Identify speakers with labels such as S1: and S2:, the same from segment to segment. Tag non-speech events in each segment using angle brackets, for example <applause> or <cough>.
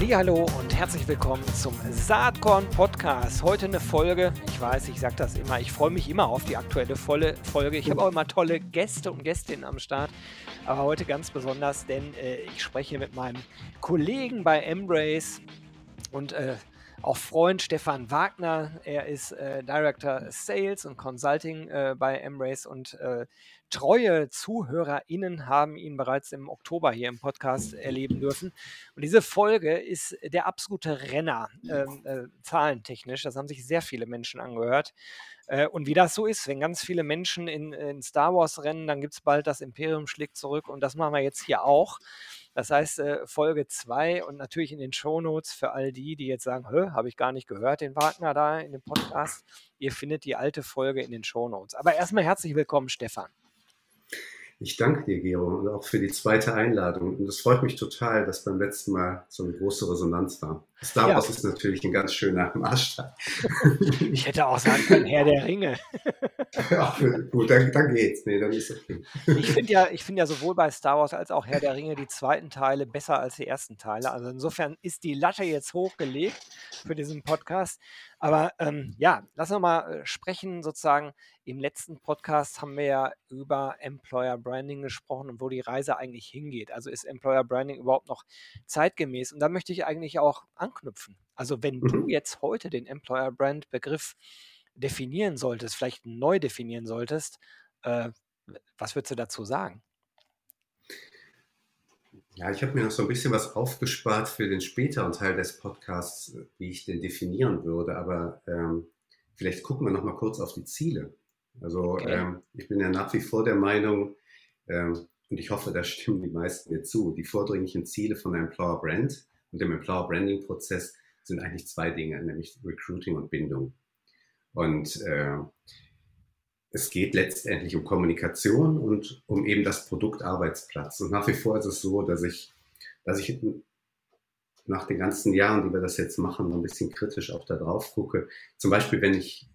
S1: Hallo und herzlich willkommen zum Saatkorn Podcast. Heute eine Folge. Ich weiß, ich sage das immer. Ich freue mich immer auf die aktuelle volle Folge. Ich habe auch immer tolle Gäste und Gästinnen am Start. Aber heute ganz besonders, denn äh, ich spreche mit meinem Kollegen bei Embrace und äh, auch Freund Stefan Wagner. Er ist äh, Director Sales und Consulting äh, bei Embrace und äh, treue ZuhörerInnen haben ihn bereits im Oktober hier im Podcast erleben dürfen. Und diese Folge ist der absolute Renner, ähm, äh, zahlentechnisch. Das haben sich sehr viele Menschen angehört. Äh, und wie das so ist, wenn ganz viele Menschen in, in Star Wars rennen, dann gibt es bald das Imperium schlägt zurück. Und das machen wir jetzt hier auch. Das heißt, äh, Folge 2 und natürlich in den Shownotes für all die, die jetzt sagen, habe ich gar nicht gehört, den Wagner da in dem Podcast. Ihr findet die alte Folge in den Shownotes. Aber erstmal herzlich willkommen, Stefan.
S2: Ich danke dir, Gero, und auch für die zweite Einladung. Und es freut mich total, dass beim letzten Mal so eine große Resonanz war. Star Wars ja. ist natürlich ein ganz schöner Maßstab. <laughs>
S1: Ich hätte auch sagen können, Herr der Ringe. <laughs>
S2: Ja, gut, dann, dann, geht's. Nee, dann ist okay.
S1: Ich finde ja, find ja sowohl bei Star Wars als auch Herr der Ringe die zweiten Teile besser als die ersten Teile. Also insofern ist die Latte jetzt hochgelegt für diesen Podcast. Aber ähm, ja, lass uns mal äh, sprechen. Sozusagen im letzten Podcast haben wir ja über Employer Branding gesprochen und wo die Reise eigentlich hingeht. Also ist Employer Branding überhaupt noch zeitgemäß? Und da möchte ich eigentlich auch anknüpfen. Also wenn du mhm. jetzt heute den Employer Brand Begriff definieren solltest, vielleicht neu definieren solltest, äh, was würdest du dazu sagen?
S2: Ja, ich habe mir noch so ein bisschen was aufgespart für den späteren Teil des Podcasts, wie ich den definieren würde. Aber ähm, vielleicht gucken wir noch mal kurz auf die Ziele. Also okay. ähm, ich bin ja nach wie vor der Meinung, ähm, und ich hoffe, da stimmen die meisten mir zu, die vordringlichen Ziele von der Employer Brand und dem Employer Branding Prozess sind eigentlich zwei Dinge, nämlich Recruiting und Bindung. Und äh, es geht letztendlich um Kommunikation und um eben das Produkt Arbeitsplatz. Und nach wie vor ist es so, dass ich, dass ich nach den ganzen Jahren, die wir das jetzt machen, ein bisschen kritisch auch da drauf gucke. Zum Beispiel, wenn ich,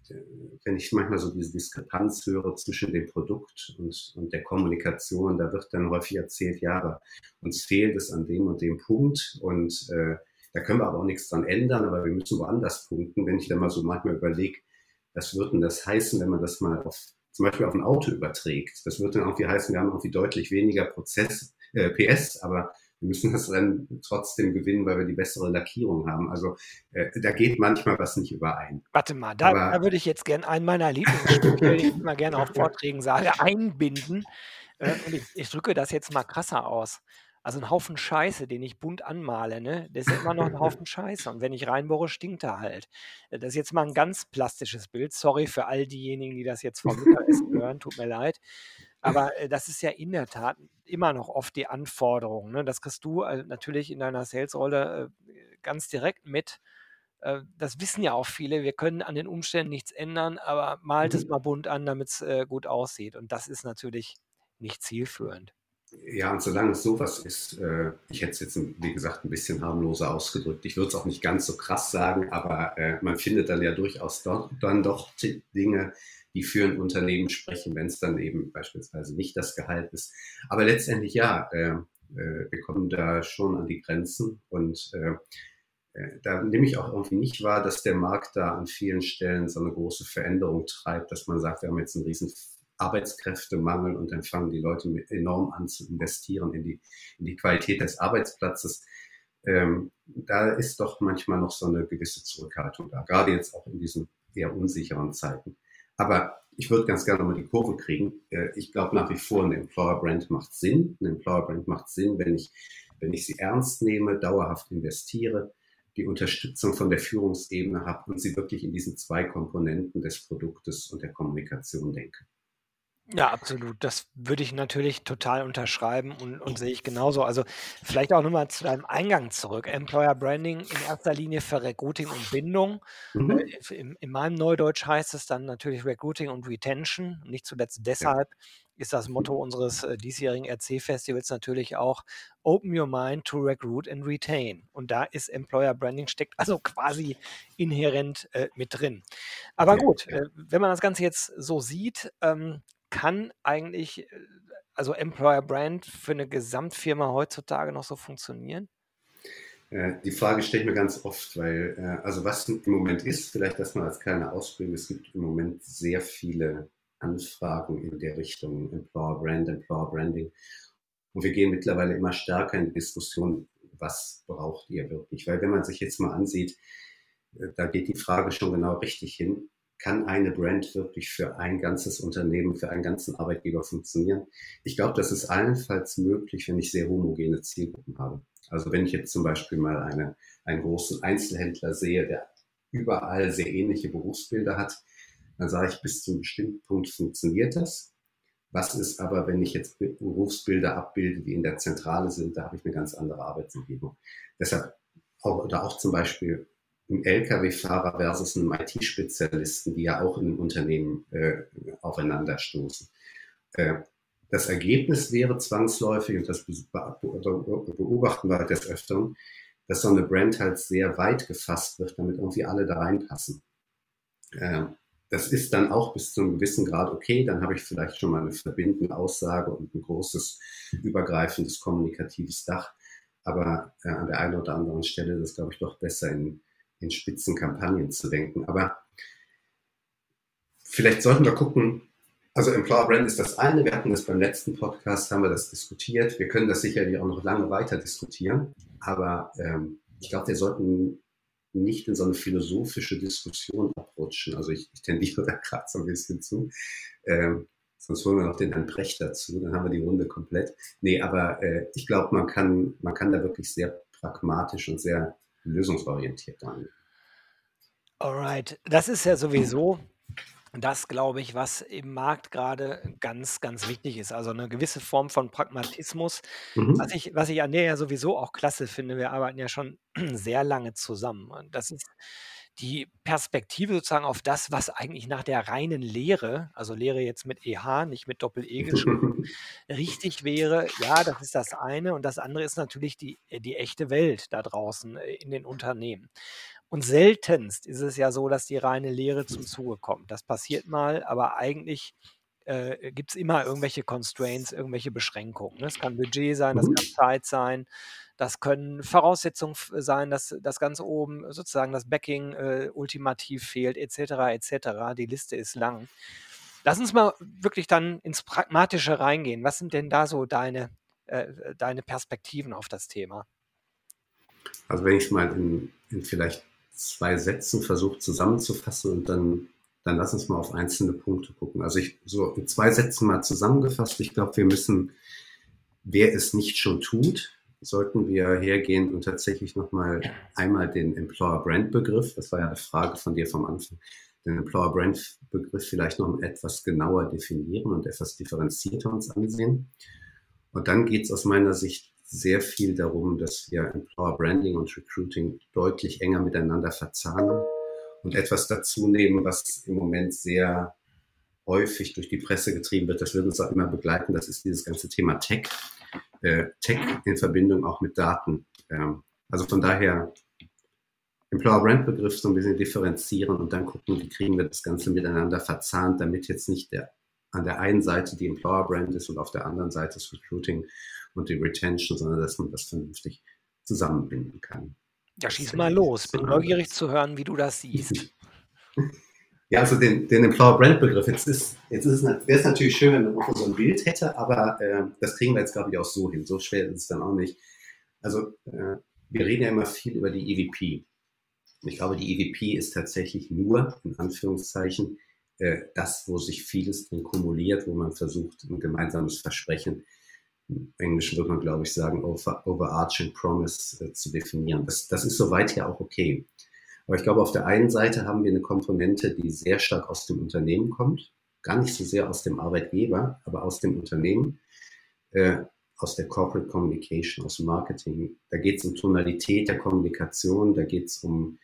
S2: wenn ich manchmal so diese Diskrepanz höre zwischen dem Produkt und, und der Kommunikation, da wird dann häufig erzählt, ja, aber uns fehlt es an dem und dem Punkt und äh, da können wir aber auch nichts dran ändern, aber wir müssen woanders punkten. Wenn ich dann mal so manchmal überlege, was wird denn das heißen, wenn man das mal auf, zum Beispiel auf ein Auto überträgt? Das wird dann irgendwie heißen, wir haben irgendwie deutlich weniger Prozess, äh, PS, aber wir müssen das Rennen trotzdem gewinnen, weil wir die bessere Lackierung haben. Also äh, da geht manchmal was nicht überein.
S1: Warte mal, da, da würde ich jetzt gerne einen meiner Lieblingssprüche, die ich immer gerne auf <laughs> Vorträgen sage, einbinden. Äh, und ich, ich drücke das jetzt mal krasser aus. Also ein Haufen Scheiße, den ich bunt anmale, ne? Das ist immer noch ein Haufen Scheiße. Und wenn ich reinbohre, stinkt er halt. Äh, das ist jetzt mal ein ganz plastisches Bild. Sorry für all diejenigen, die das jetzt vom Mittagessen hören, tut mir leid. Aber <laughs> äh, das ist ja in der Tat immer noch oft die Anforderung. Ne? Das kriegst du äh, natürlich in deiner Sales-Rolle äh, ganz direkt mit. Äh, das wissen ja auch viele. Wir können an den Umständen nichts ändern, aber malt es mhm. mal bunt an, damit es äh, gut aussieht. Und das ist natürlich nicht zielführend.
S2: Ja, und solange es sowas ist, äh, ich hätte es jetzt, wie gesagt, ein bisschen harmloser ausgedrückt. Ich würde es auch nicht ganz so krass sagen, aber äh, man findet dann ja durchaus dort, dann doch Dinge, die für ein Unternehmen sprechen, wenn es dann eben beispielsweise nicht das Gehalt ist. Aber letztendlich ja, äh, äh wir kommen da schon an die Grenzen und äh, äh, da nehme ich auch irgendwie nicht wahr, dass der Markt da an vielen Stellen so eine große Veränderung treibt, dass man sagt, wir haben jetzt einen riesen Arbeitskräftemangel und dann fangen die Leute enorm an zu investieren in die, in die Qualität des Arbeitsplatzes. Ähm, da ist doch manchmal noch so eine gewisse Zurückhaltung da, gerade jetzt auch in diesen eher unsicheren Zeiten. Aber ich würde ganz gerne mal die Kurve kriegen. Äh, ich glaube nach wie vor, eine Employer Brand macht Sinn. Eine Employer Brand macht Sinn, wenn ich, wenn ich sie ernst nehme, dauerhaft investiere, die Unterstützung von der Führungsebene habe und sie wirklich in diesen zwei Komponenten des Produktes und der Kommunikation denke.
S1: Ja, absolut. Das würde ich natürlich total unterschreiben und, und sehe ich genauso. Also vielleicht auch nochmal zu deinem Eingang zurück. Employer Branding in erster Linie für Recruiting und Bindung.
S2: Mhm.
S1: Äh, in, in meinem Neudeutsch heißt es dann natürlich Recruiting und Retention. Nicht zuletzt deshalb ist das Motto unseres äh, diesjährigen RC-Festivals natürlich auch Open Your Mind to Recruit and Retain. Und da ist Employer Branding steckt <laughs> also quasi inhärent äh, mit drin. Aber gut, äh, wenn man das Ganze jetzt so sieht, ähm, kann eigentlich, äh, also Employer Brand für eine Gesamtfirma heutzutage noch so funktionieren?
S2: Äh, Die Frage stelle ich mir ganz oft, weil, äh, also was im Moment ist, vielleicht das mal als kleine Ausbildung, es gibt im Moment sehr viele Anfragen in der Richtung Employer Brand, Employer Branding. Und wir gehen mittlerweile immer stärker in die Diskussion, was braucht ihr wirklich? Weil wenn man sich jetzt mal ansieht, da geht die Frage schon genau richtig hin. Kann eine Brand wirklich für ein ganzes Unternehmen, für einen ganzen Arbeitgeber funktionieren? Ich glaube, das ist allenfalls möglich, wenn ich sehr homogene Zielgruppen habe. Also wenn ich jetzt zum Beispiel mal eine, einen großen Einzelhändler sehe, der überall sehr ähnliche Berufsbilder hat, dann sage ich, bis zu einem bestimmten Punkt funktioniert das. Was ist aber, wenn ich jetzt Berufsbilder abbilde, die in der Zentrale sind, da habe ich eine ganz andere Arbeitsumgebung. Deshalb oder auch zum Beispiel ein Lkw-Fahrer versus einem IT-Spezialisten, die ja auch in einem Unternehmen äh, aufeinanderstoßen. Äh, das Ergebnis wäre zwangsläufig, und das beobachten wir halt des Öfteren, dass so eine Brand halt sehr weit gefasst wird, damit irgendwie alle da reinpassen. Äh, das ist dann auch bis zu einem gewissen Grad okay, dann habe ich vielleicht schon mal eine verbindende Aussage und ein großes, übergreifendes, kommunikatives Dach. Aber äh, an der einen oder anderen Stelle ist es, glaube ich, doch besser in in Spitzenkampagnen zu denken. Aber vielleicht sollten wir gucken, also Employer Brand ist das eine, wir hatten das beim letzten Podcast, haben wir das diskutiert. Wir können das sicherlich auch noch lange weiter diskutieren, aber ähm, ich glaube, wir sollten nicht in so eine philosophische Diskussion abrutschen. Also ich, ich tendiere da <laughs> gerade so ein bisschen zu. Ähm, sonst holen wir noch den Herrn Brecht dazu, dann haben wir die Runde komplett. Nee, aber äh, ich glaube, man kann, man kann da wirklich sehr pragmatisch und sehr lösungsorientiert angehen.
S1: Alright, das ist ja sowieso das, glaube ich, was im Markt gerade ganz, ganz wichtig ist. Also eine gewisse Form von Pragmatismus.
S2: Mhm.
S1: Was ich, was ich an der ja sowieso auch klasse finde, wir arbeiten ja schon <clears throat> sehr lange zusammen. Und das ist die Perspektive sozusagen auf das, was eigentlich nach der reinen Lehre, also Lehre jetzt mit EH, nicht mit Doppel-E geschrieben, <laughs> richtig wäre. Ja, das ist das eine. Und das andere ist natürlich die, die echte Welt da draußen äh, in den Unternehmen. Und seltenst ist es ja so, dass die reine Lehre zum Zuge kommt. Das passiert mal, aber eigentlich äh, gibt es immer irgendwelche Constraints, irgendwelche Beschränkungen. Das kann Budget sein, das
S2: Mhm.
S1: kann Zeit sein, das können Voraussetzungen f- sein, dass das ganz oben sozusagen das Backing äh, ultimativ fehlt, etc. etc. Die Liste ist lang. Lass uns mal wirklich dann ins Pragmatische reingehen. Was sind denn da so deine, äh, deine Perspektiven auf das Thema?
S2: Also wenn ich es mal in, in vielleicht zwei Sätzen versuche zusammenzufassen und dann, dann lass uns mal auf einzelne Punkte gucken. Also ich so in zwei Sätzen mal zusammengefasst. Ich glaube, wir müssen, wer es nicht schon tut, sollten wir hergehen und tatsächlich nochmal einmal den Employer Brand Begriff, das war ja eine Frage von dir vom Anfang, den Employer Brand Begriff vielleicht noch etwas genauer definieren und etwas differenzierter uns ansehen. Und dann geht es aus meiner Sicht sehr viel darum, dass wir Employer Branding und Recruiting deutlich enger miteinander verzahnen und etwas dazu nehmen, was im Moment sehr häufig durch die Presse getrieben wird. Das wird uns auch immer begleiten. Das ist dieses ganze Thema Tech. Äh, Tech in Verbindung auch mit Daten. Ähm, also von daher Employer Brand Begriff so ein bisschen differenzieren und dann gucken, wie kriegen wir das Ganze miteinander verzahnt, damit jetzt nicht der, an der einen Seite die Employer Brand ist und auf der anderen Seite das Recruiting und die Retention, sondern dass man das vernünftig zusammenbinden kann.
S1: Ja, schieß mal los. Bin neugierig zu hören, wie du das siehst. <laughs>
S2: Ja, also den, den Employer Brand Begriff, jetzt ist, jetzt ist es, wäre es natürlich schön, wenn man so ein Bild hätte, aber äh, das kriegen wir jetzt, glaube ich, auch so hin. So schwer ist es dann auch nicht. Also, äh, wir reden ja immer viel über die EVP. Ich glaube, die EVP ist tatsächlich nur, in Anführungszeichen, äh, das, wo sich vieles drin kumuliert, wo man versucht, ein gemeinsames Versprechen, im Englischen würde man, glaube ich, sagen, over, overarching promise äh, zu definieren. Das, das ist soweit ja auch okay. Aber ich glaube, auf der einen Seite haben wir eine Komponente, die sehr stark aus dem Unternehmen kommt. gar nicht so sehr aus dem Arbeitgeber, aber aus dem Unternehmen, äh, aus der Corporate Communication, aus dem Marketing. Da geht es um Tonalität der Kommunikation, da geht es um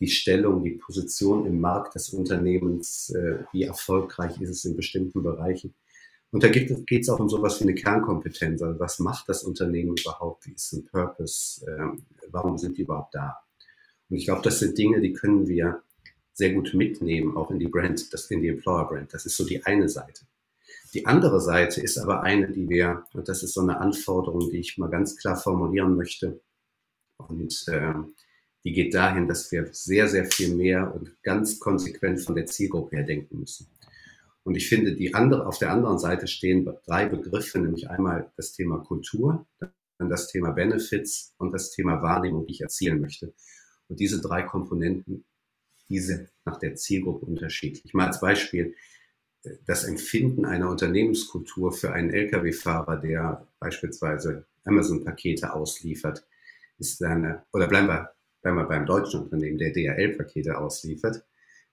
S2: die Stellung, die Position im Markt des Unternehmens, äh, wie erfolgreich ist es in bestimmten Bereichen. Und da geht es auch um sowas wie eine Kernkompetenz. Also was macht das Unternehmen überhaupt? Wie ist ein Purpose? Ähm, warum sind die überhaupt da? Und ich glaube, das sind Dinge, die können wir sehr gut mitnehmen, auch in die Brand, das in die Employer Brand. Das ist so die eine Seite. Die andere Seite ist aber eine, die wir, und das ist so eine Anforderung, die ich mal ganz klar formulieren möchte. Und äh, die geht dahin, dass wir sehr, sehr viel mehr und ganz konsequent von der Zielgruppe her denken müssen. Und ich finde, die andere, auf der anderen Seite stehen drei Begriffe, nämlich einmal das Thema Kultur, dann das Thema Benefits und das Thema Wahrnehmung, die ich erzielen möchte. Und diese drei Komponenten, diese nach der Zielgruppe unterschiedlich. Mal als Beispiel, das Empfinden einer Unternehmenskultur für einen Lkw-Fahrer, der beispielsweise Amazon-Pakete ausliefert, ist eine, oder bleiben wir, bleiben wir beim deutschen Unternehmen, der DHL-Pakete ausliefert,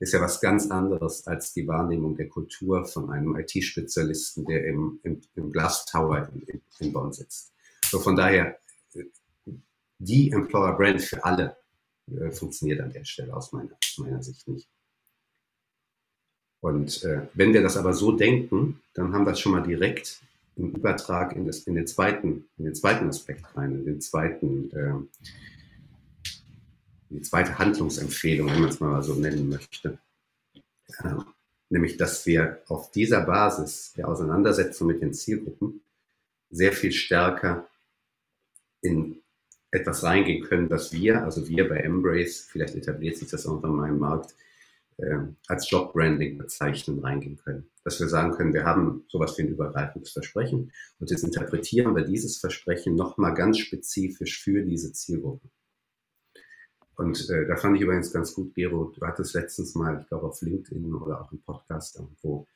S2: ist ja was ganz anderes als die Wahrnehmung der Kultur von einem IT-Spezialisten, der im, im, im Glass Tower in, in Bonn sitzt. So von daher, die Employer Brand für alle äh, funktioniert an der Stelle aus meiner, aus meiner Sicht nicht. Und äh, wenn wir das aber so denken, dann haben wir schon mal direkt im Übertrag in, das, in, den, zweiten, in den zweiten Aspekt rein, in den zweiten, äh, die zweite Handlungsempfehlung, wenn man es mal so nennen möchte. Äh, nämlich, dass wir auf dieser Basis der Auseinandersetzung mit den Zielgruppen sehr viel stärker in etwas reingehen können, was wir, also wir bei Embrace, vielleicht etabliert sich das auch in meinem Markt, äh, als Jobbranding bezeichnen, reingehen können. Dass wir sagen können, wir haben sowas wie ein übergreifendes Versprechen und jetzt interpretieren wir dieses Versprechen nochmal ganz spezifisch für diese Zielgruppe. Und äh, da fand ich übrigens ganz gut, Gero, du hattest letztens mal, ich glaube auf LinkedIn oder auch im Podcast irgendwo,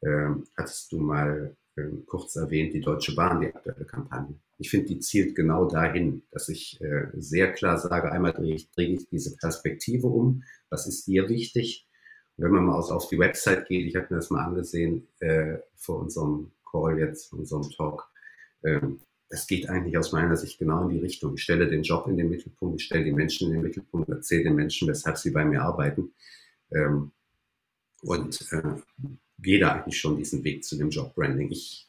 S2: äh, hattest du mal äh, kurz erwähnt, die Deutsche Bahn, die aktuelle Kampagne. Ich finde, die zielt genau dahin, dass ich äh, sehr klar sage, einmal drehe ich, drehe ich diese Perspektive um, was ist dir wichtig? Und wenn man mal auf die Website geht, ich habe mir das mal angesehen äh, vor unserem Call jetzt, vor unserem Talk, ähm, das geht eigentlich aus meiner Sicht genau in die Richtung. Ich stelle den Job in den Mittelpunkt, ich stelle die Menschen in den Mittelpunkt, erzähle den Menschen, weshalb sie bei mir arbeiten. Ähm, und äh, gehe da eigentlich schon diesen Weg zu dem Jobbranding. Ich,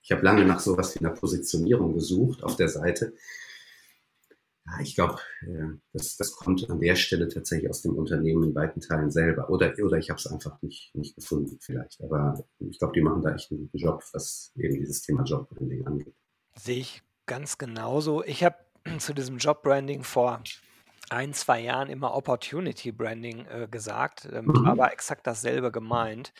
S2: ich habe lange nach sowas wie einer Positionierung gesucht auf der Seite. Ja, ich glaube, äh, das, das kommt an der Stelle tatsächlich aus dem Unternehmen in weiten Teilen selber. Oder, oder ich habe es einfach nicht, nicht gefunden vielleicht. Aber ich glaube, die machen da echt einen guten Job, was eben dieses Thema Jobbranding angeht.
S1: Sehe ich ganz genauso. Ich habe <clears throat> zu diesem Jobbranding vor ein, zwei Jahren immer Opportunity Branding äh, gesagt, ähm, mhm. aber exakt dasselbe gemeint.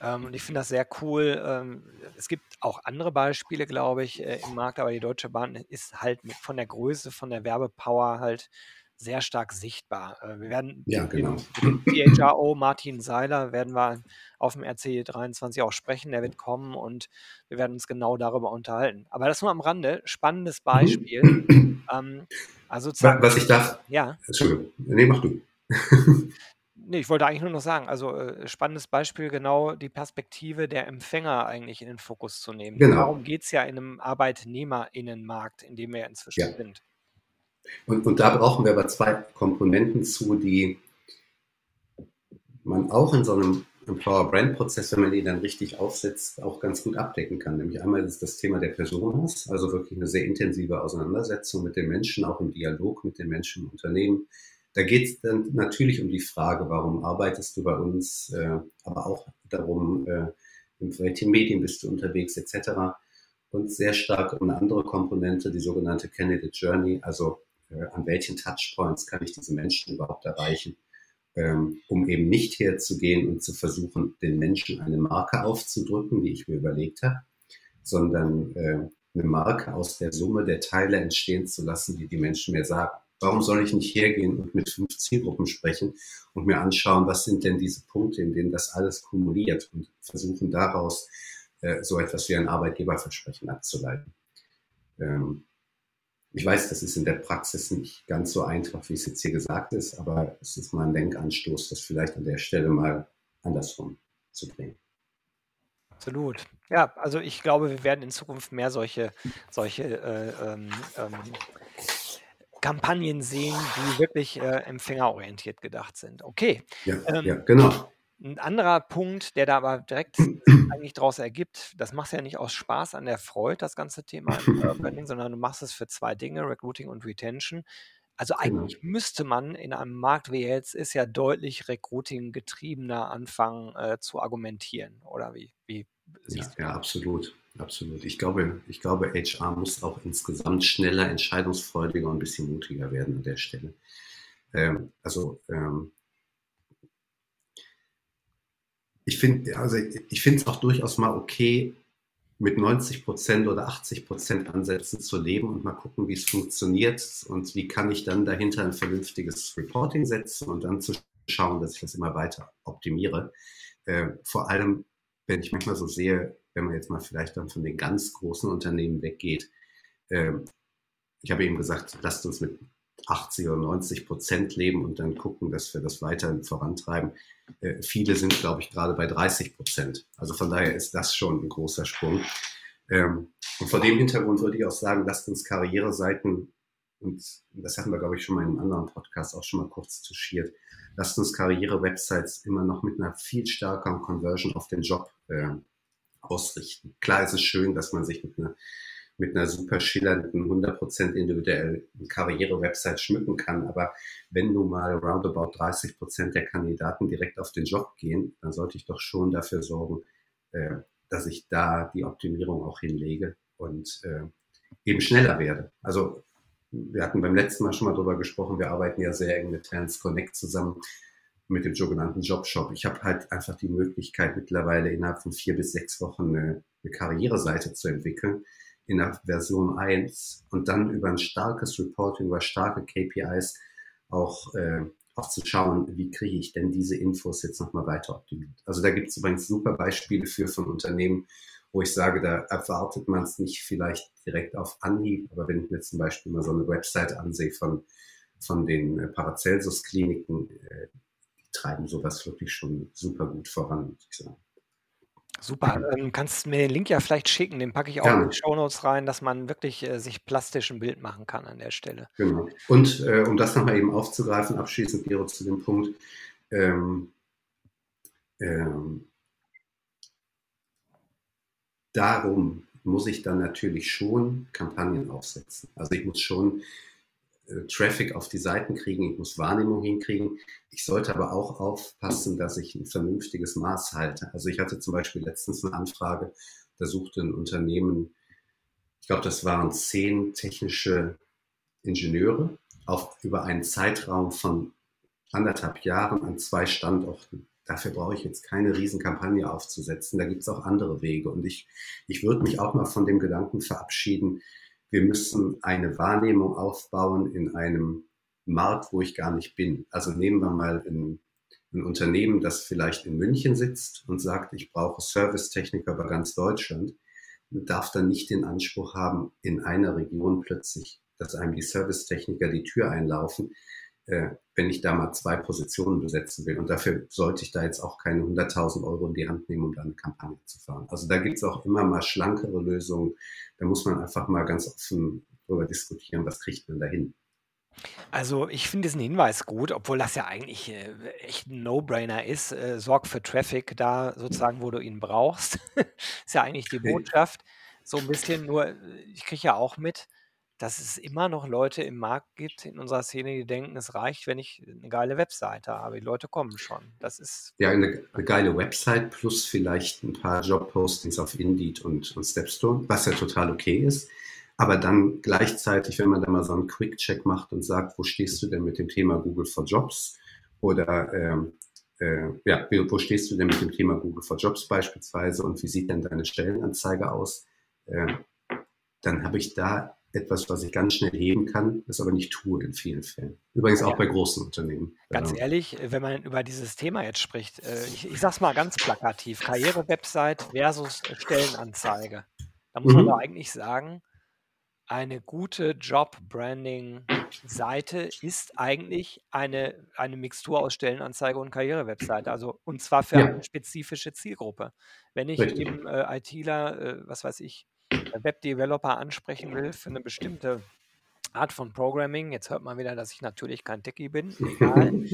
S1: Ähm, und ich finde das sehr cool. Ähm, es gibt auch andere Beispiele, glaube ich, äh, im Markt, aber die Deutsche Bahn ist halt mit, von der Größe, von der Werbepower halt sehr stark sichtbar. Äh, wir werden
S2: ja, genau.
S1: mit CHRO Martin Seiler werden wir auf dem RC 23 auch sprechen. Der wird kommen und wir werden uns genau darüber unterhalten. Aber das nur am Rande. Spannendes Beispiel.
S2: Mhm. <clears throat> Ähm, also Was ich darf.
S1: Ja.
S2: Entschuldigung. Nee, mach du. <laughs>
S1: Nee, ich wollte eigentlich nur noch sagen, also äh, spannendes Beispiel, genau die Perspektive der Empfänger eigentlich in den Fokus zu nehmen.
S2: Genau.
S1: Darum geht es ja in einem ArbeitnehmerInnenmarkt, in dem wir inzwischen
S2: Ja.
S1: sind.
S2: Und, und da brauchen wir aber zwei Komponenten zu, die man auch in so einem Employer Brand Prozess, wenn man den dann richtig aufsetzt, auch ganz gut abdecken kann. Nämlich einmal ist das Thema der Personas, also wirklich eine sehr intensive Auseinandersetzung mit den Menschen, auch im Dialog mit den Menschen im Unternehmen. Da geht es dann natürlich um die Frage, warum arbeitest du bei uns, äh, aber auch darum, äh, in welchen Medien bist du unterwegs, etc. Und sehr stark um eine andere Komponente, die sogenannte Candidate Journey, also an welchen Touchpoints kann ich diese Menschen überhaupt erreichen, ähm, um eben nicht herzugehen und zu versuchen, den Menschen eine Marke aufzudrücken, die ich mir überlegt habe, sondern äh, eine Marke aus der Summe der Teile entstehen zu lassen, die die Menschen mir sagen. Warum soll ich nicht hergehen und mit fünf Zielgruppen sprechen und mir anschauen, was sind denn diese Punkte, in denen das alles kumuliert und versuchen daraus äh, so etwas wie ein Arbeitgeberversprechen abzuleiten. Ähm, ich weiß, das ist in der Praxis nicht ganz so einfach, wie es jetzt hier gesagt ist, aber es ist mal ein Denkanstoß, das vielleicht an der Stelle mal andersrum zu drehen.
S1: Absolut. Ja, also ich glaube, wir werden in Zukunft mehr solche, solche äh, ähm, ähm, Kampagnen sehen, die wirklich äh, empfängerorientiert gedacht sind. Okay.
S2: Ja, ähm, ja, genau.
S1: Ein anderer Punkt, der da aber direkt eigentlich daraus ergibt, das machst du ja nicht aus Spaß an der Freude, das ganze Thema <laughs> sondern du machst es für zwei Dinge, Recruiting und Retention. Also
S2: Genau.
S1: eigentlich müsste man in einem Markt, wie jetzt ist, ja deutlich Recruiting-getriebener anfangen äh, zu argumentieren. Oder wie, wie
S2: Ja, ja, absolut. Absolut. Ich glaube, ich glaube, HR muss auch insgesamt schneller, entscheidungsfreudiger und ein bisschen mutiger werden an der Stelle. Ähm, also ähm, ich finde also ich finde es auch durchaus mal okay, mit 90 Prozent oder 80 Prozent Ansätzen zu leben und mal gucken, wie es funktioniert und wie kann ich dann dahinter ein vernünftiges Reporting setzen und dann zu schauen, dass ich das immer weiter optimiere. Äh, vor allem, wenn ich manchmal so sehe, wenn man jetzt mal vielleicht dann von den ganz großen Unternehmen weggeht, äh, ich habe eben gesagt, lasst uns mit 80 oder 90 Prozent leben und dann gucken, dass wir das weiter vorantreiben. Äh, viele sind, glaube ich, gerade bei 30 Prozent. Also von daher ist das schon ein großer Sprung. Ähm, und vor dem Hintergrund würde ich auch sagen, lasst uns Karriereseiten, und das hatten wir, glaube ich, schon mal in einem anderen Podcast auch schon mal kurz touchiert, lasst uns Karriere-Websites immer noch mit einer viel stärkeren Conversion auf den Job äh, ausrichten. Klar ist es schön, dass man sich mit einer mit einer super schillernden, 100% individuellen Karriere-Website schmücken kann. Aber wenn nun mal roundabout 30% der Kandidaten direkt auf den Job gehen, dann sollte ich doch schon dafür sorgen, äh, dass ich da die Optimierung auch hinlege und äh, eben schneller werde. Also wir hatten beim letzten Mal schon mal drüber gesprochen, wir arbeiten ja sehr eng mit Talents Connect zusammen mit dem sogenannten Jobshop. Ich habe halt einfach die Möglichkeit mittlerweile innerhalb von vier bis sechs Wochen eine, eine Karriereseite zu entwickeln in der Version 1 und dann über ein starkes Reporting, über starke KPIs auch, äh, auch zu schauen, wie kriege ich denn diese Infos jetzt nochmal weiter optimiert. Also da gibt es übrigens super Beispiele für von Unternehmen, wo ich sage, da erwartet man es nicht vielleicht direkt auf Anhieb, aber wenn ich mir zum Beispiel mal so eine Website ansehe von, von den äh, Paracelsus-Kliniken, äh, die treiben sowas wirklich schon super gut voran, muss ich sagen.
S1: Super. Ähm, kannst mir den Link ja vielleicht schicken, den packe ich auch in die Show Notes rein, dass man wirklich äh, sich plastisch ein Bild machen kann an der Stelle.
S2: Genau. Und äh, um das nochmal eben aufzugreifen, abschließend, Gero, zu dem Punkt, ähm, ähm, darum muss ich dann natürlich schon Kampagnen aufsetzen. Also ich muss schon Traffic auf die Seiten kriegen, ich muss Wahrnehmung hinkriegen. Ich sollte aber auch aufpassen, dass ich ein vernünftiges Maß halte. Also ich hatte zum Beispiel letztens eine Anfrage, da suchte ein Unternehmen, ich glaube, das waren zehn technische Ingenieure auf, über einen Zeitraum von anderthalb Jahren an zwei Standorten. Dafür brauche ich jetzt keine Riesenkampagne aufzusetzen. Da gibt es auch andere Wege. Und ich, ich würde mich auch mal von dem Gedanken verabschieden, wir müssen eine Wahrnehmung aufbauen in einem Markt, wo ich gar nicht bin. Also nehmen wir mal ein, ein Unternehmen, das vielleicht in München sitzt und sagt, ich brauche Servicetechniker bei ganz Deutschland, darf dann nicht den Anspruch haben, in einer Region plötzlich, dass einem die Servicetechniker die Tür einlaufen, äh, wenn ich da mal zwei Positionen besetzen will. Und dafür sollte ich da jetzt auch keine 100.000 Euro in die Hand nehmen, um da eine Kampagne zu fahren. Also da gibt es auch immer mal schlankere Lösungen. Da muss man einfach mal ganz offen darüber diskutieren, was kriegt man da hin.
S1: Also ich finde diesen Hinweis gut, obwohl das ja eigentlich äh, echt ein No-Brainer ist. Äh, sorg für Traffic da sozusagen, wo du ihn brauchst. <laughs> ist ja eigentlich die Botschaft. So ein bisschen nur, äh, ich kriege ja auch mit, dass es immer noch Leute im Markt gibt in unserer Szene, die denken, es reicht, wenn ich eine geile Webseite habe. Die Leute kommen schon. Das ist.
S2: Ja, eine, eine geile Website plus vielleicht ein paar Jobpostings auf Indeed und, und Stepstone, was ja total okay ist. Aber dann gleichzeitig, wenn man da mal so einen Quick-Check macht und sagt, wo stehst du denn mit dem Thema Google for Jobs? Oder ähm, äh, ja, wo stehst du denn mit dem Thema Google for Jobs beispielsweise und wie sieht denn deine Stellenanzeige aus? Äh, dann habe ich da etwas, was ich ganz schnell heben kann, das aber nicht tue in vielen Fällen. Übrigens auch bei großen Unternehmen.
S1: Ganz
S2: Ähm,
S1: ehrlich, wenn man über dieses Thema jetzt spricht, äh, ich, ich sag's mal ganz plakativ: Karriere-Website versus Stellenanzeige. Da muss man
S2: Mhm.
S1: doch eigentlich sagen, eine gute Job-Branding Seite ist eigentlich eine, eine Mixtur aus Stellenanzeige und Karrierewebseite, also und zwar für
S2: Ja,
S1: eine spezifische Zielgruppe. Wenn ich
S2: richtig.
S1: eben äh, ITler, äh, was weiß ich, Webdeveloper ansprechen will für eine bestimmte Art von Programming, jetzt hört man wieder, dass ich natürlich kein Techie bin, egal.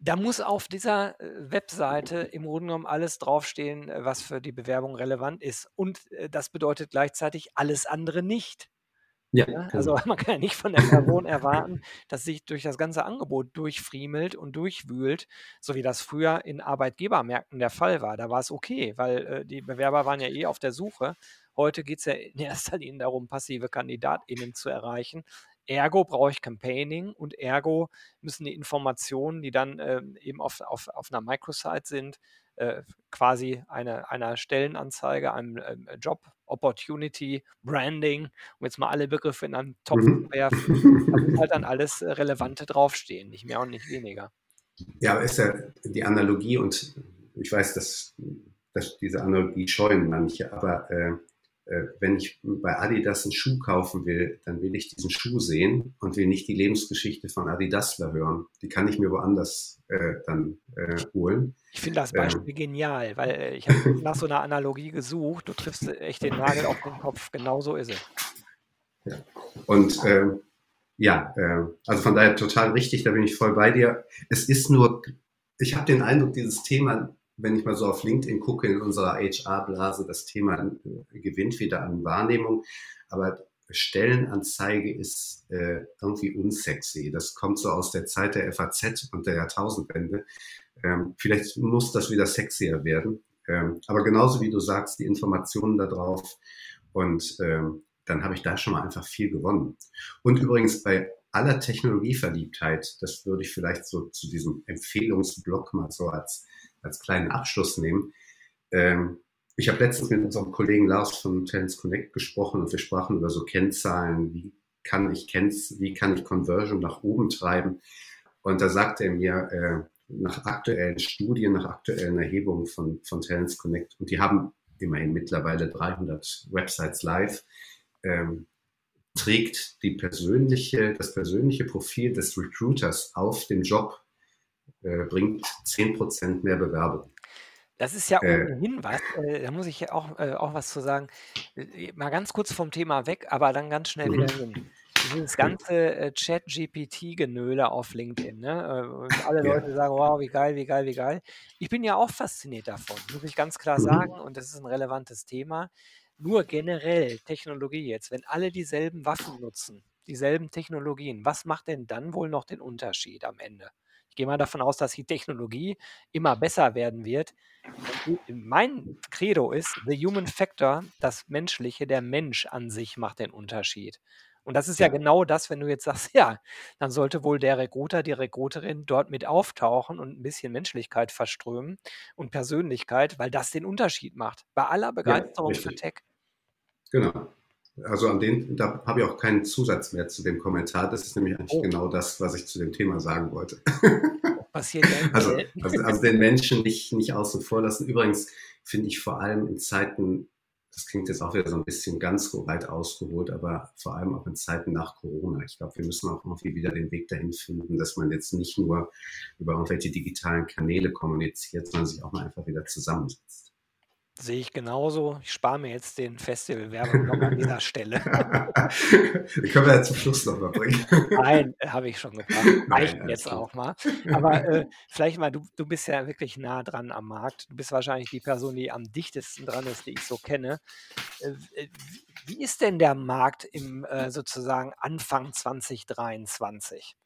S1: Da muss auf dieser äh, Webseite im Grunde genommen alles draufstehen, äh, was für die Bewerbung relevant ist. Und äh, das bedeutet gleichzeitig alles andere nicht.
S2: Ja,
S1: Ja, also
S2: genau. <laughs>
S1: man kann ja nicht von der Person erwarten, dass sich durch das ganze Angebot durchfriemelt und durchwühlt, so wie das früher in Arbeitgebermärkten der Fall war. Da war es okay, weil äh, die Bewerber waren ja eh auf der Suche. Heute geht es ja in erster Linie darum, passive KandidatInnen zu erreichen. Ergo brauche ich Campaigning und ergo müssen die Informationen, die dann ähm, eben auf, auf, auf einer Microsite sind, äh, quasi eine, einer Stellenanzeige, einem ähm, Job, Opportunity, Branding, um jetzt mal alle Begriffe in einen Topf zu
S2: Mhm.
S1: werfen, da muss halt dann alles äh, Relevante draufstehen, nicht mehr und nicht weniger.
S2: Ja, aber ist ja die Analogie und ich weiß, dass, dass diese Analogie scheuen manche, aber äh, äh, wenn ich bei Adidas einen Schuh kaufen will, dann will ich diesen Schuh sehen und will nicht die Lebensgeschichte von Adidasler hören. Die kann ich mir woanders äh, dann äh, holen.
S1: Ich finde das
S2: Ähm,
S1: Beispiel genial, weil äh, ich habe nach so einer Analogie gesucht. Du triffst äh, echt den Nagel auf den Kopf. Genau so ist es.
S2: und ähm, ja, äh, also von daher total richtig, da bin ich voll bei dir. Es ist nur, ich habe den Eindruck, dieses Thema, wenn ich mal so auf LinkedIn gucke, in unserer HR-Blase, das Thema äh, gewinnt wieder an Wahrnehmung, aber Stellenanzeige ist äh, irgendwie unsexy. Das kommt so aus der Zeit der FAZ und der Jahrtausendwende. Ähm, vielleicht muss das wieder sexier werden. Ähm, aber genauso wie du sagst, die Informationen da drauf und ähm, dann habe ich da schon mal einfach viel gewonnen. Und übrigens bei aller Technologieverliebtheit, das würde ich vielleicht so zu diesem Empfehlungsblock mal so als, als kleinen Abschluss nehmen. Ähm, ich habe letztens mit unserem Kollegen Lars von Talents Connect gesprochen und wir sprachen über so Kennzahlen, wie kann ich, wie kann ich Conversion nach oben treiben. Und da sagte er mir, äh, nach aktuellen Studien, nach aktuellen Erhebungen von, von Talents Connect, und die haben immerhin mittlerweile 300 Websites live, ähm, trägt die persönliche, das persönliche Profil des Recruiters auf den Job, äh, bringt 10% mehr Bewerbung.
S1: Das ist ja äh, ohnehin was, äh, da muss ich auch, äh, auch was zu sagen. Äh, mal ganz kurz vom Thema weg, aber dann ganz schnell wieder mhm. hin. Dieses ganze äh, Chat-GPT-Genöle auf LinkedIn, ne? alle ja. Leute sagen, wow, wie geil, wie geil, wie geil. Ich bin ja auch fasziniert davon, muss ich ganz klar mhm. sagen, und das ist ein relevantes Thema. Nur generell Technologie jetzt, wenn alle dieselben Waffen nutzen, dieselben Technologien, was macht denn dann wohl noch den Unterschied am Ende? Gehe mal davon aus, dass die Technologie immer besser werden wird. Mein Credo ist, the human factor, das Menschliche, der Mensch an sich macht den Unterschied. Und das ist ja. ja genau das, wenn du jetzt sagst, <laughs> ja, dann sollte wohl der Recruiter, die Recruiterin dort mit auftauchen und ein bisschen Menschlichkeit verströmen und Persönlichkeit, weil das den Unterschied macht. Bei aller Begeisterung ja, für Tech.
S2: Genau. Also an den, da habe ich auch keinen Zusatz mehr zu dem Kommentar. Das ist nämlich eigentlich oh. genau das, was ich zu dem Thema sagen wollte. <laughs>
S1: Passiert
S2: also, also, also den Menschen nicht, nicht außen vor lassen. Übrigens finde ich vor allem in Zeiten, das klingt jetzt auch wieder so ein bisschen ganz weit ausgeholt, aber vor allem auch in Zeiten nach Corona. Ich glaube, wir müssen auch irgendwie wieder den Weg dahin finden, dass man jetzt nicht nur über irgendwelche digitalen Kanäle kommuniziert, sondern sich auch mal einfach wieder zusammensetzt.
S1: Sehe ich genauso. Ich spare mir jetzt den Festivalwerbung noch an dieser Stelle. <laughs>
S2: Die können wir ja zum Schluss noch mal bringen.
S1: Nein, habe ich schon gebracht. Reicht jetzt gut. auch mal. Aber äh, vielleicht mal, du, du bist ja wirklich nah dran am Markt. Du bist wahrscheinlich die Person, die am dichtesten dran ist, die ich so kenne. Äh, wie ist denn der Markt im äh, sozusagen Anfang 2023?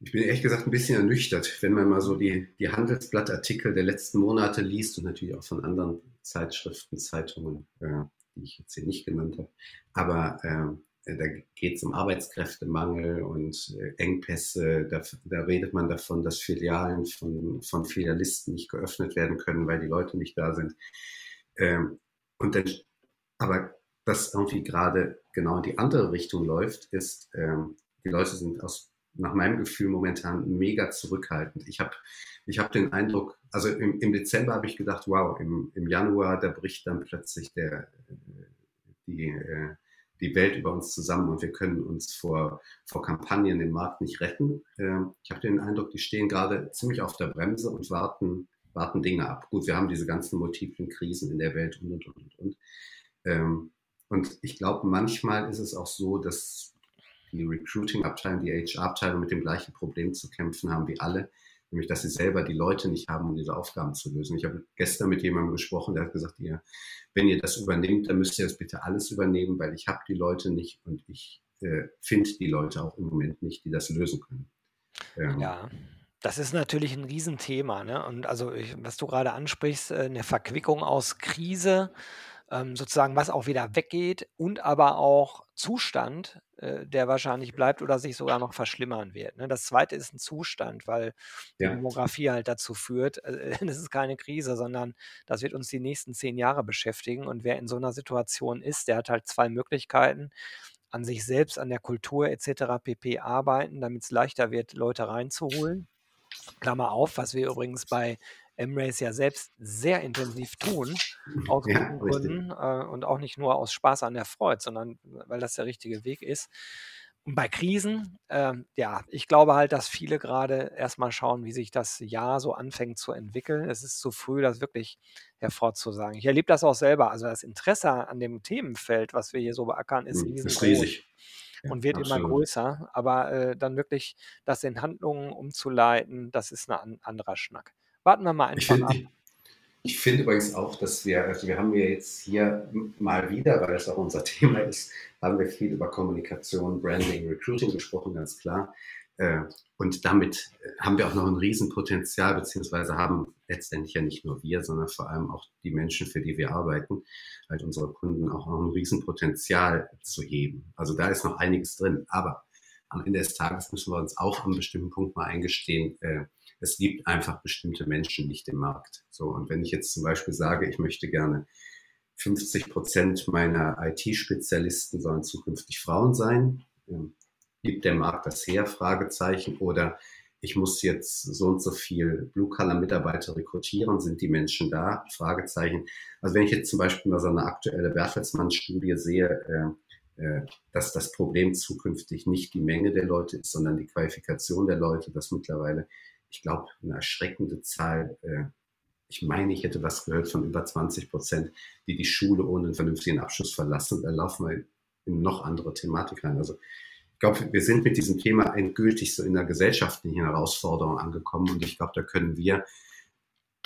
S2: Ich bin ehrlich gesagt ein bisschen ernüchtert, wenn man mal so die, die Handelsblattartikel der letzten Monate liest und natürlich auch von anderen Zeitschriften, Zeitungen, äh, die ich jetzt hier nicht genannt habe. Aber äh, da geht es um Arbeitskräftemangel und äh, Engpässe. Da, da, redet man davon, dass Filialen von, von Filialisten nicht geöffnet werden können, weil die Leute nicht da sind. Ähm, und dann, aber was irgendwie gerade genau in die andere Richtung läuft, ist, ähm, die Leute sind aus nach meinem Gefühl momentan mega zurückhaltend. Ich habe ich hab den Eindruck, also im, im Dezember habe ich gedacht, wow, im, im Januar, da bricht dann plötzlich der, die, äh, die Welt über uns zusammen und wir können uns vor, vor Kampagnen im Markt nicht retten. Ähm, ich habe den Eindruck, die stehen gerade ziemlich auf der Bremse und warten, warten Dinge ab. Gut, wir haben diese ganzen multiplen Krisen in der Welt und, und, und, und. Ähm, und ich glaube, manchmal ist es auch so, dass die Recruiting-Abteilung, die HR-Abteilung mit dem gleichen Problem zu kämpfen haben wie alle, nämlich dass sie selber die Leute nicht haben, um diese Aufgaben zu lösen. Ich habe gestern mit jemandem gesprochen, der hat gesagt, ihr, wenn ihr das übernehmt, dann müsst ihr das bitte alles übernehmen, weil ich habe die Leute nicht und ich äh, finde die Leute auch im Moment nicht, die das lösen können.
S1: Ähm, ja. Das ist natürlich ein Riesenthema. Ne? Und also, ich, was du gerade ansprichst, äh, eine Verquickung aus Krise, ähm, sozusagen, was auch wieder weggeht und aber auch Zustand, äh, der wahrscheinlich bleibt oder sich sogar noch verschlimmern wird. Ne? Das zweite ist ein Zustand, weil die Ja. Demografie halt dazu führt, äh, <laughs> das ist keine Krise, sondern das wird uns die nächsten zehn Jahre beschäftigen. Und wer in so einer Situation ist, der hat halt zwei Möglichkeiten an sich selbst, an der Kultur etc. pp. arbeiten, damit es leichter wird, Leute reinzuholen. Klammer auf, was wir übrigens bei M-Race ja selbst sehr intensiv tun, <laughs> aus Ja, guten Gründen äh, und auch nicht nur aus Spaß an der Freude, sondern weil das der richtige Weg ist. Und bei Krisen, ähm, ja, ich glaube halt, dass viele gerade erstmal schauen, wie sich das Jahr so anfängt zu entwickeln. Es ist zu früh, das wirklich hervorzusagen. Ich erlebe das auch selber. Also das Interesse an dem Themenfeld, was wir hier so beackern, ist
S2: Hm, ist riesig.
S1: und wird immer größer. Aber äh, dann wirklich das in Handlungen umzuleiten, das ist ein an, anderer Schnack. Warten wir mal
S2: einfach ab. Ich, ich finde übrigens auch, dass wir, also wir haben ja jetzt hier mal wieder, weil das auch unser <laughs> Thema ist, haben wir viel über Kommunikation, Branding, Recruiting gesprochen, ganz klar. Äh, und damit haben wir auch noch ein Riesenpotenzial, beziehungsweise haben letztendlich ja nicht nur wir, sondern vor allem auch die Menschen, für die wir arbeiten, halt unsere Kunden auch noch ein Riesenpotenzial zu heben. Also da ist noch einiges drin. Aber am Ende des Tages müssen wir uns auch an einem bestimmten Punkt mal eingestehen, äh, es gibt einfach bestimmte Menschen nicht im Markt. So, und wenn ich jetzt zum Beispiel sage, ich möchte gerne 50 Prozent meiner IT-Spezialisten sollen zukünftig Frauen sein, ähm, gibt der Markt das her? Fragezeichen. Oder ich muss jetzt so und so viel Blue-Color-Mitarbeiter rekrutieren, sind die Menschen da? Fragezeichen. Also wenn ich jetzt zum Beispiel mal so eine aktuelle Bertelsmann-Studie sehe, äh, äh, dass das Problem zukünftig nicht die Menge der Leute ist, sondern die Qualifikation der Leute, dass mittlerweile ich glaube, eine erschreckende Zahl. Äh, ich meine, ich hätte was gehört von über 20 Prozent, die die Schule ohne einen vernünftigen Abschluss verlassen. Da laufen wir in noch andere Thematik rein. Also ich glaube, wir sind mit diesem Thema endgültig so in der gesellschaftlichen Herausforderung angekommen und ich glaube, da können wir,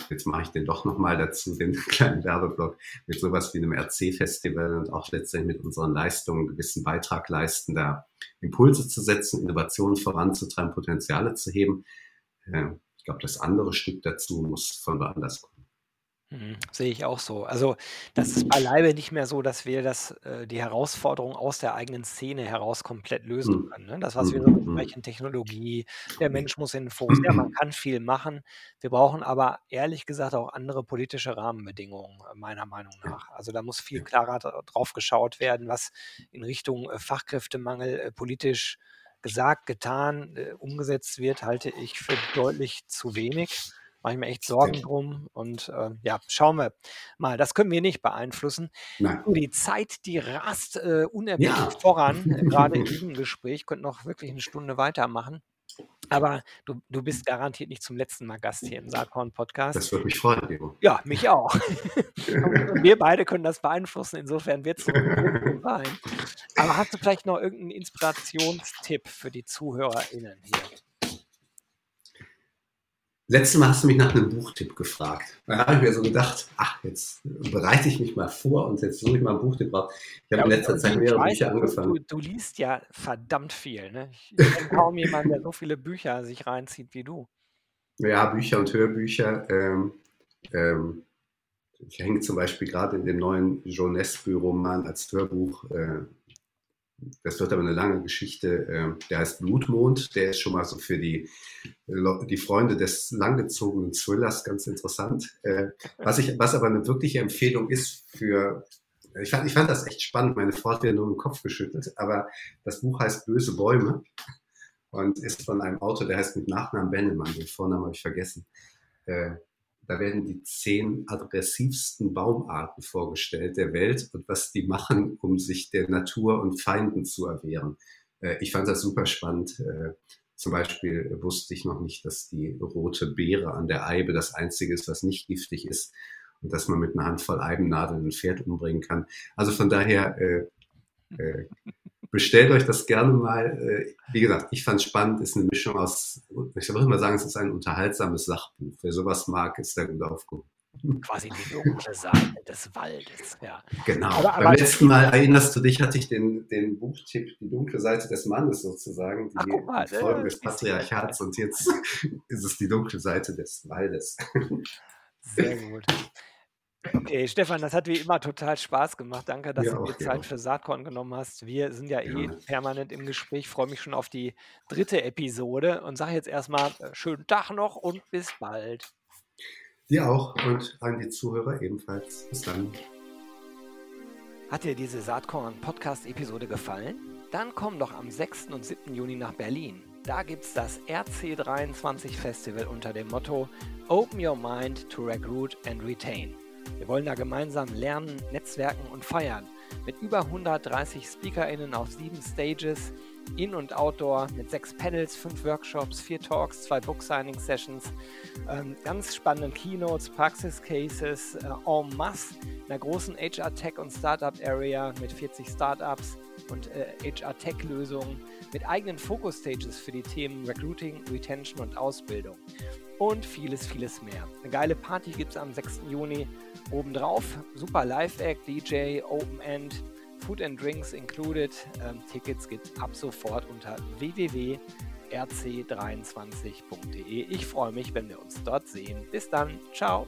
S2: jetzt mache ich den doch nochmal dazu, den <laughs> kleinen Werbeblock, mit sowas wie einem RC-Festival und auch letztendlich mit unseren Leistungen einen gewissen Beitrag leisten, da Impulse zu setzen, Innovationen voranzutreiben, Potenziale zu heben. Ja, ich glaube, das andere Stück dazu muss von woanders kommen.
S1: Mhm, sehe ich auch so. Also, das ist beileibe nicht mehr so, dass wir das äh, die Herausforderung aus der eigenen Szene heraus komplett lösen
S2: Mhm.
S1: können, ne? Das, was wir so
S2: Mhm. Mhm.
S1: besprechen, Technologie, der Mensch muss in den Fokus. Ja, man kann viel machen. Wir brauchen aber ehrlich gesagt auch andere politische Rahmenbedingungen, äh, meiner Meinung
S2: Ja.
S1: nach. Also, da muss viel
S2: Ja.
S1: klarer drauf geschaut werden, was in Richtung, äh, Fachkräftemangel, äh, politisch gesagt, getan, äh, umgesetzt wird, halte ich für deutlich zu wenig. Mache ich mir echt Sorgen drum und äh, ja, schauen wir mal. Das können wir nicht beeinflussen.
S2: Nein.
S1: Die Zeit, die rast äh, unerbittlich
S2: Ja.
S1: voran, äh, gerade in <laughs> diesem Gespräch. Könnten noch wirklich eine Stunde weitermachen. Aber du, du bist garantiert nicht zum letzten Mal Gast hier im Saatkorn-Podcast.
S2: Das würde mich freuen, Gero.
S1: Ja, mich auch. Wir beide können das beeinflussen. Insofern wird es so sein. Aber hast du vielleicht noch irgendeinen Inspirationstipp für die ZuhörerInnen hier?
S2: Letztes Mal hast du mich nach einem Buchtipp gefragt. Da habe ich mir so gedacht, ach, jetzt bereite ich mich mal vor und jetzt suche ich mal einen Buchtipp raus. Ich habe
S1: Ja,
S2: in letzter Zeit mehrere
S1: weiß,
S2: Bücher angefangen.
S1: du, du liest ja verdammt viel. Ne? Ich kenne kaum jemanden, der so viele Bücher sich reinzieht wie du.
S2: Ja, Bücher und Hörbücher. Ähm, ähm, ich hänge zum Beispiel gerade in dem neuen Jean Nesby-Roman als Hörbuch. Äh, das wird aber eine lange Geschichte. Äh, der heißt Blutmond. Der ist schon mal so für die, die Freunde des langgezogenen Thrillers ganz interessant. Äh, was, ich, was aber eine wirkliche Empfehlung ist für. Ich fand, ich fand das echt spannend. Meine Frau hat mir nur im Kopf geschüttelt. Aber das Buch heißt Böse Bäume und ist von einem Autor, der heißt mit Nachnamen Bennemann. Den Vornamen habe ich vergessen. Da werden die zehn aggressivsten Baumarten vorgestellt der Welt und was die machen, um sich der Natur und Feinden zu erwehren. Äh, ich fand das super spannend. Äh, zum Beispiel wusste ich noch nicht, dass die rote Beere an der Eibe das einzige ist, was nicht giftig ist und dass man mit einer Handvoll Eibennadeln ein Pferd umbringen kann. Also von daher äh, äh, bestellt euch das gerne mal. Äh, wie gesagt, ich fand es spannend, ist eine Mischung aus, ich würde immer sagen, es ist ein unterhaltsames Sachbuch. Wer sowas mag, ist da gut aufgehoben.
S1: Quasi die dunkle Seite des Waldes. Ja.
S2: Genau. Aber, aber Beim letzten Mal erinnerst du dich, hatte ich den, den Buchtipp Die dunkle Seite des Mannes sozusagen, die Ach, mal, Folge des Patriarchats und jetzt <laughs> ist es die dunkle Seite des Waldes.
S1: Sehr gut. Okay, Stefan, das hat wie immer total Spaß gemacht. Danke, dass Ja, du dir Zeit ja. für Saatkorn genommen hast. Wir sind ja eh permanent im Gespräch. Ich freue mich schon auf die dritte Episode und sage jetzt erstmal äh, schönen Tag noch und bis bald.
S2: Dir auch und an die Zuhörer ebenfalls. Bis dann.
S1: Hat dir diese Saatkorn-Podcast-Episode gefallen? Dann komm doch am 6. und 7. Juni nach Berlin. Da gibt es das RC23 Festival unter dem Motto Open Your Mind to Recruit and Retain. Wir wollen da gemeinsam lernen, netzwerken und feiern. Mit über 130 SpeakerInnen auf sieben Stages, in- und Outdoor, mit sechs Panels, fünf Workshops, vier Talks, zwei Book-Signing-Sessions, ähm, ganz spannenden Keynotes, Praxis-Cases äh, en masse, einer großen HR-Tech- und Startup-Area mit 40 Startups und äh, HR-Tech-Lösungen, mit eigenen Focus-Stages für die Themen Recruiting, Retention und Ausbildung und vieles, vieles mehr. Eine geile Party gibt es am 6. Juni obendrauf. Super Live-Act, DJ, Open End, Food and Drinks included. Ähm, Tickets gibt ab sofort unter www.rc23.de. Ich freue mich, wenn wir uns dort sehen. Bis dann. Ciao.